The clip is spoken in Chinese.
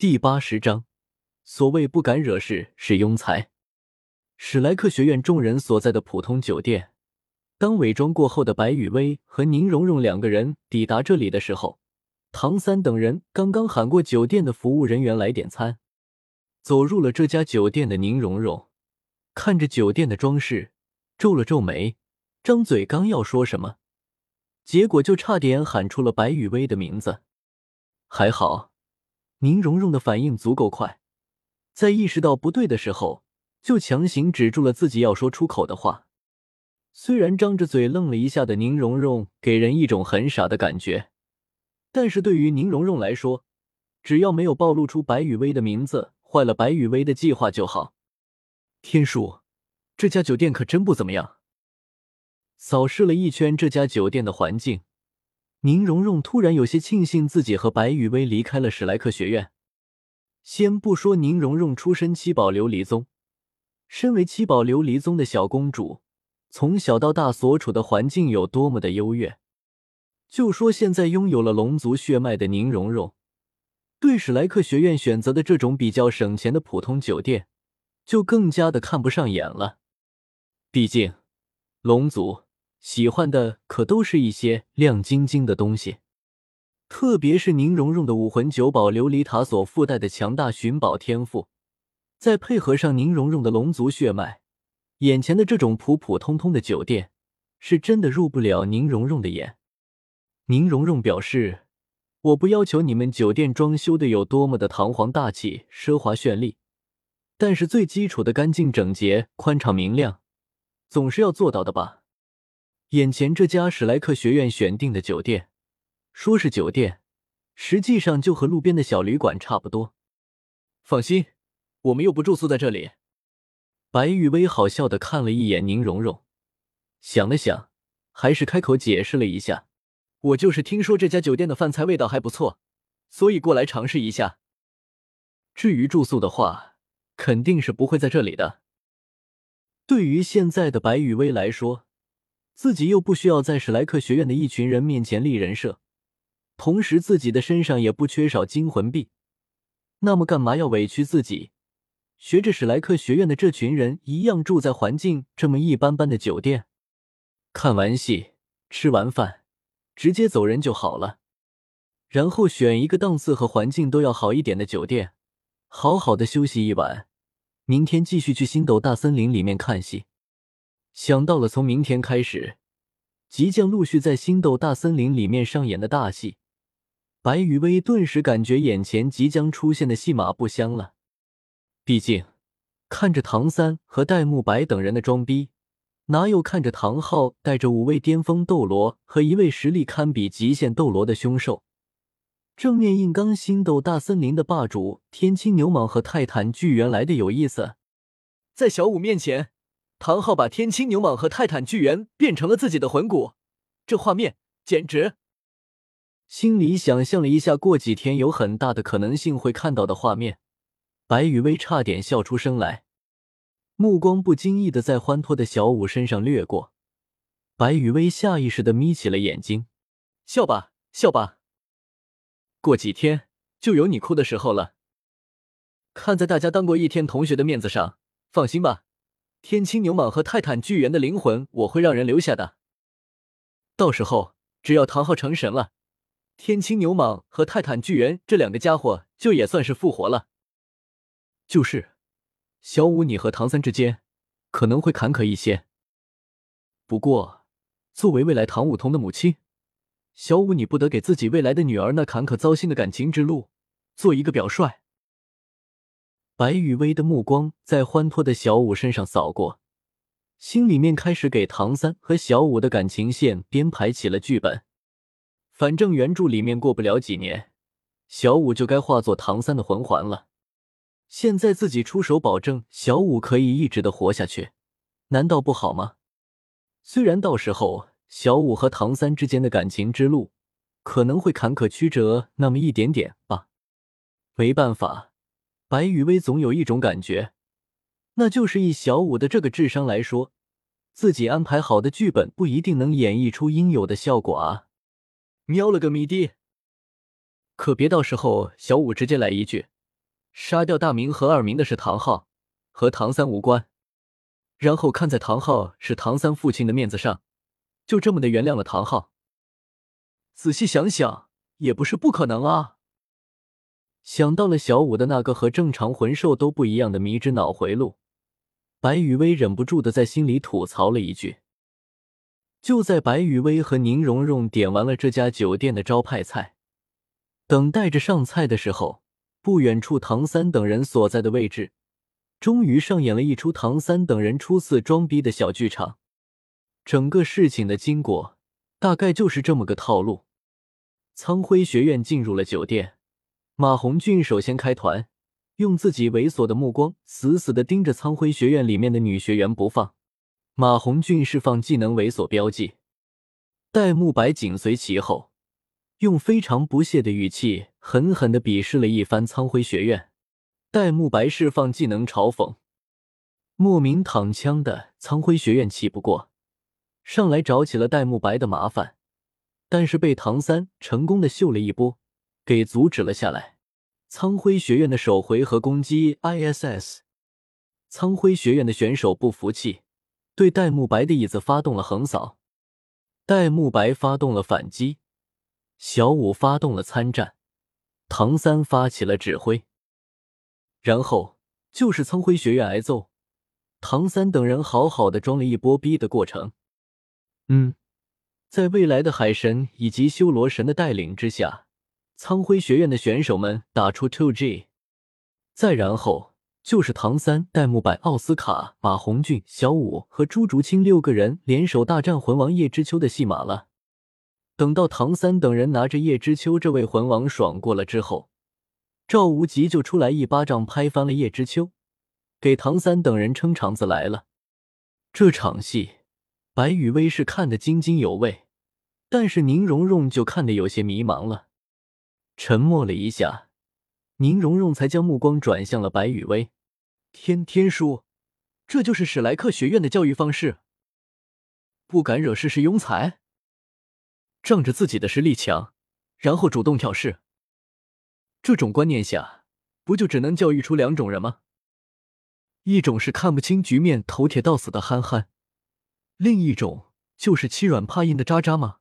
第八十章，所谓不敢惹事是庸才。史莱克学院众人所在的普通酒店，当伪装过后的白雨薇和宁荣荣两个人抵达这里的时候，唐三等人刚刚喊过酒店的服务人员来点餐。走入了这家酒店的宁荣荣，看着酒店的装饰，皱了皱眉，张嘴刚要说什么，结果就差点喊出了白雨薇的名字。还好。宁荣荣的反应足够快，在意识到不对的时候，就强行止住了自己要说出口的话。虽然张着嘴愣了一下的宁荣荣给人一种很傻的感觉，但是对于宁荣荣来说，只要没有暴露出白雨薇的名字，坏了白雨薇的计划就好。天叔，这家酒店可真不怎么样。扫视了一圈这家酒店的环境。宁荣荣突然有些庆幸自己和白雨薇离开了史莱克学院。先不说宁荣荣出身七宝琉璃宗，身为七宝琉璃宗的小公主，从小到大所处的环境有多么的优越，就说现在拥有了龙族血脉的宁荣荣，对史莱克学院选择的这种比较省钱的普通酒店，就更加的看不上眼了。毕竟，龙族。喜欢的可都是一些亮晶晶的东西，特别是宁荣荣的武魂九宝琉璃塔所附带的强大寻宝天赋，再配合上宁荣荣的龙族血脉，眼前的这种普普通通的酒店，是真的入不了宁荣荣的眼。宁荣荣表示：“我不要求你们酒店装修的有多么的堂皇大气、奢华绚丽，但是最基础的干净整洁、宽敞明亮，总是要做到的吧。”眼前这家史莱克学院选定的酒店，说是酒店，实际上就和路边的小旅馆差不多。放心，我们又不住宿在这里。白雨薇好笑的看了一眼宁荣荣，想了想，还是开口解释了一下：“我就是听说这家酒店的饭菜味道还不错，所以过来尝试一下。至于住宿的话，肯定是不会在这里的。”对于现在的白雨薇来说，自己又不需要在史莱克学院的一群人面前立人设，同时自己的身上也不缺少金魂币，那么干嘛要委屈自己，学着史莱克学院的这群人一样住在环境这么一般般的酒店？看完戏，吃完饭，直接走人就好了，然后选一个档次和环境都要好一点的酒店，好好的休息一晚，明天继续去星斗大森林里面看戏。想到了从明天开始，即将陆续在星斗大森林里面上演的大戏，白雨薇顿时感觉眼前即将出现的戏码不香了。毕竟，看着唐三和戴沐白等人的装逼，哪有看着唐昊带着五位巅峰斗罗和一位实力堪比极限斗罗的凶兽，正面硬刚星斗大森林的霸主天青牛蟒和泰坦巨猿来的有意思？在小舞面前。唐昊把天青牛蟒和泰坦巨猿变成了自己的魂骨，这画面简直……心里想象了一下，过几天有很大的可能性会看到的画面，白雨薇差点笑出声来，目光不经意的在欢脱的小舞身上掠过，白雨薇下意识的眯起了眼睛，笑吧，笑吧，过几天就有你哭的时候了。看在大家当过一天同学的面子上，放心吧。天青牛蟒和泰坦巨猿的灵魂，我会让人留下的。到时候，只要唐昊成神了，天青牛蟒和泰坦巨猿这两个家伙就也算是复活了。就是，小五，你和唐三之间可能会坎坷一些。不过，作为未来唐舞桐的母亲，小五你不得给自己未来的女儿那坎坷糟心的感情之路做一个表率。白雨薇的目光在欢脱的小舞身上扫过，心里面开始给唐三和小舞的感情线编排起了剧本。反正原著里面过不了几年，小舞就该化作唐三的魂环了。现在自己出手保证小舞可以一直的活下去，难道不好吗？虽然到时候小舞和唐三之间的感情之路可能会坎坷曲折那么一点点吧，没办法。白雨薇总有一种感觉，那就是以小五的这个智商来说，自己安排好的剧本不一定能演绎出应有的效果啊！喵了个咪的！可别到时候小五直接来一句杀掉大明和二明的是唐昊，和唐三无关。然后看在唐昊是唐三父亲的面子上，就这么的原谅了唐昊。仔细想想，也不是不可能啊。想到了小五的那个和正常魂兽都不一样的迷之脑回路，白雨薇忍不住的在心里吐槽了一句。就在白雨薇和宁荣荣点完了这家酒店的招牌菜，等待着上菜的时候，不远处唐三等人所在的位置，终于上演了一出唐三等人初次装逼的小剧场。整个事情的经过大概就是这么个套路：苍辉学院进入了酒店，马红俊首先开团，用自己猥琐的目光死死的盯着苍辉学院里面的女学员不放。马红俊释放技能猥琐标记，戴沐白紧随其后，用非常不屑的语气狠狠的鄙视了一番苍辉学院。戴沐白释放技能嘲讽，莫名躺枪的苍辉学院气不过，上来找起了戴沐白的麻烦，但是被唐三成功的秀了一波，给阻止了下来。苍辉学院的首回合攻击 ISS，苍辉学院的选手不服气。对戴沐白的椅子发动了横扫，戴沐白发动了反击，小舞发动了参战，唐三发起了指挥，然后就是苍辉学院挨揍，唐三等人好好的装了一波逼的过程。嗯，在未来的海神以及修罗神的带领之下，苍辉学院的选手们打出 Two G，再然后。就是唐三、戴沐白、奥斯卡、马红俊、小五和朱竹清六个人联手大战魂王叶知秋的戏码了。等到唐三等人拿着叶知秋这位魂王爽过了之后，赵无极就出来一巴掌拍翻了叶知秋，给唐三等人撑场子来了。这场戏，白羽薇是看得津津有味，但是宁荣荣就看得有些迷茫了，沉默了一下。宁荣荣才将目光转向了白雨薇，天天书，这就是史莱克学院的教育方式。不敢惹事是庸才，仗着自己的实力强，然后主动挑事。这种观念下，不就只能教育出两种人吗？一种是看不清局面、头铁到死的憨憨，另一种就是欺软怕硬的渣渣吗？